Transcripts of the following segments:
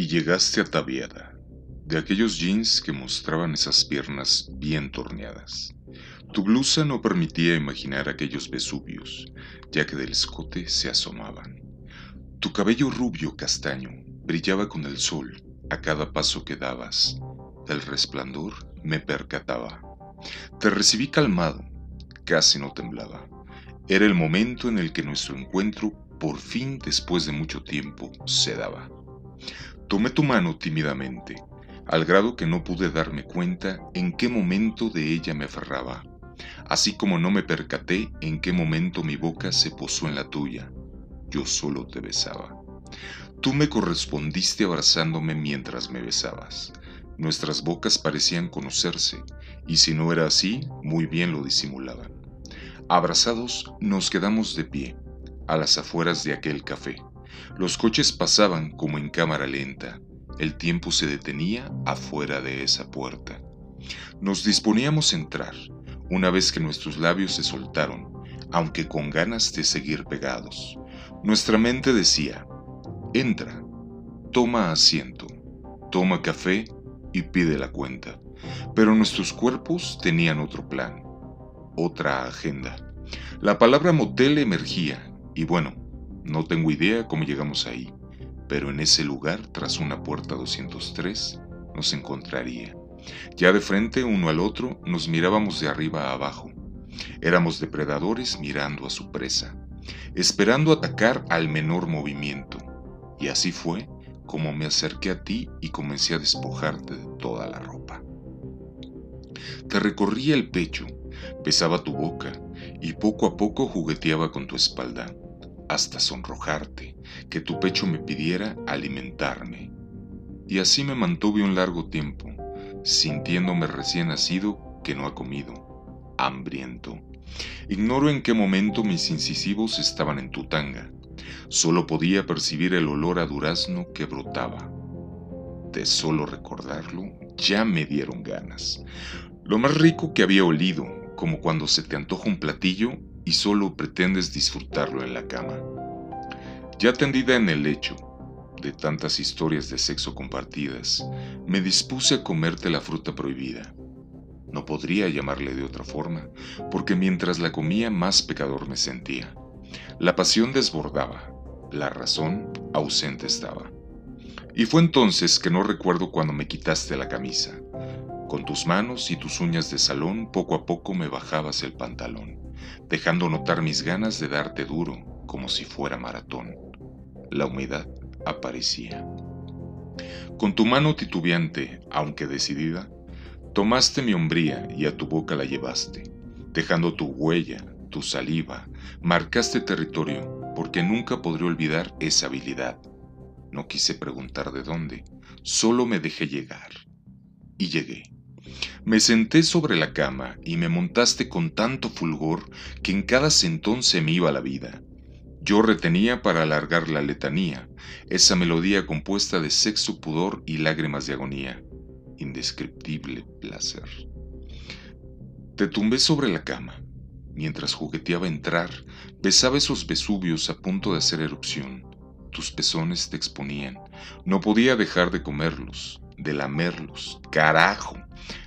Y llegaste ataviada, de aquellos jeans que mostraban esas piernas bien torneadas. Tu blusa no permitía imaginar aquellos Vesuvios, ya que del escote se asomaban. Tu cabello rubio castaño brillaba con el sol a cada paso que dabas. Del resplandor me percataba. Te recibí calmado, casi no temblaba. Era el momento en el que nuestro encuentro, por fin después de mucho tiempo, se daba. Tomé tu mano tímidamente, al grado que no pude darme cuenta en qué momento de ella me aferraba, así como no me percaté en qué momento mi boca se posó en la tuya. Yo solo te besaba. Tú me correspondiste abrazándome mientras me besabas. Nuestras bocas parecían conocerse, y si no era así, muy bien lo disimulaban. Abrazados, nos quedamos de pie, a las afueras de aquel café. Los coches pasaban como en cámara lenta. El tiempo se detenía afuera de esa puerta. Nos disponíamos a entrar, una vez que nuestros labios se soltaron, aunque con ganas de seguir pegados. Nuestra mente decía, entra, toma asiento, toma café y pide la cuenta. Pero nuestros cuerpos tenían otro plan otra agenda. La palabra motel emergía, y bueno, no tengo idea cómo llegamos ahí, pero en ese lugar, tras una puerta 203, nos encontraría. Ya de frente uno al otro nos mirábamos de arriba a abajo. Éramos depredadores mirando a su presa, esperando atacar al menor movimiento. Y así fue como me acerqué a ti y comencé a despojarte de toda la ropa. Te recorría el pecho, besaba tu boca y poco a poco jugueteaba con tu espalda, hasta sonrojarte, que tu pecho me pidiera alimentarme. Y así me mantuve un largo tiempo, sintiéndome recién nacido que no ha comido, hambriento. Ignoro en qué momento mis incisivos estaban en tu tanga. Solo podía percibir el olor a durazno que brotaba. De solo recordarlo, ya me dieron ganas. Lo más rico que había olido, como cuando se te antoja un platillo y solo pretendes disfrutarlo en la cama. Ya tendida en el lecho, de tantas historias de sexo compartidas, me dispuse a comerte la fruta prohibida. No podría llamarle de otra forma, porque mientras la comía más pecador me sentía. La pasión desbordaba, la razón ausente estaba. Y fue entonces que no recuerdo cuando me quitaste la camisa, con tus manos y tus uñas de salón poco a poco me bajabas el pantalón, dejando notar mis ganas de darte duro como si fuera maratón. La humedad aparecía. Con tu mano titubeante, aunque decidida, tomaste mi hombría y a tu boca la llevaste, dejando tu huella, tu saliva, marcaste territorio, porque nunca podré olvidar esa habilidad. No quise preguntar de dónde, solo me dejé llegar. Y llegué. Me senté sobre la cama y me montaste con tanto fulgor que en cada sentón se me iba la vida. Yo retenía para alargar la letanía, esa melodía compuesta de sexo, pudor y lágrimas de agonía. Indescriptible placer. Te tumbé sobre la cama. Mientras jugueteaba entrar, besaba esos Vesuvios a punto de hacer erupción. Tus pezones te exponían. No podía dejar de comerlos, de lamerlos. Carajo.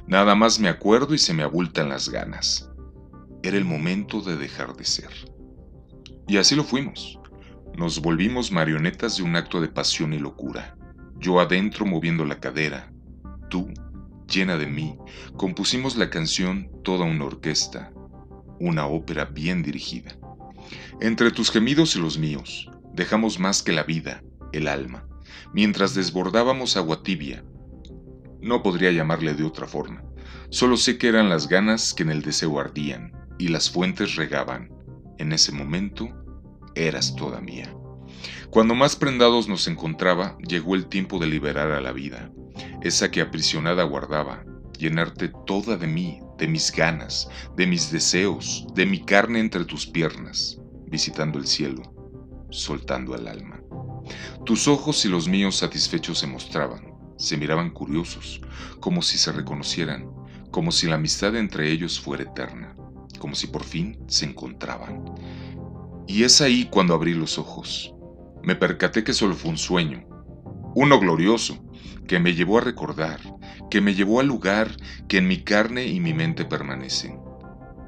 Nada más me acuerdo y se me abultan las ganas. Era el momento de dejar de ser. Y así lo fuimos. Nos volvimos marionetas de un acto de pasión y locura. Yo adentro moviendo la cadera, tú, llena de mí, compusimos la canción toda una orquesta, una ópera bien dirigida. Entre tus gemidos y los míos, dejamos más que la vida, el alma, mientras desbordábamos agua tibia, no podría llamarle de otra forma. Solo sé que eran las ganas que en el deseo ardían y las fuentes regaban. En ese momento eras toda mía. Cuando más prendados nos encontraba, llegó el tiempo de liberar a la vida, esa que aprisionada guardaba, llenarte toda de mí, de mis ganas, de mis deseos, de mi carne entre tus piernas, visitando el cielo, soltando el alma. Tus ojos y los míos satisfechos se mostraban, se miraban curiosos, como si se reconocieran, como si la amistad entre ellos fuera eterna, como si por fin se encontraban. Y es ahí cuando abrí los ojos. Me percaté que solo fue un sueño, Uno glorioso, que me llevó a recordar, que me llevó al lugar que en mi carne y mi mente permanecen.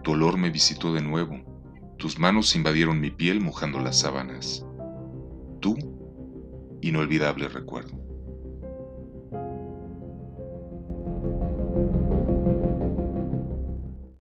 Tu olor me visitó de nuevo, tus manos invadieron mi piel mojando las sábanas. Tú, inolvidable recuerdo.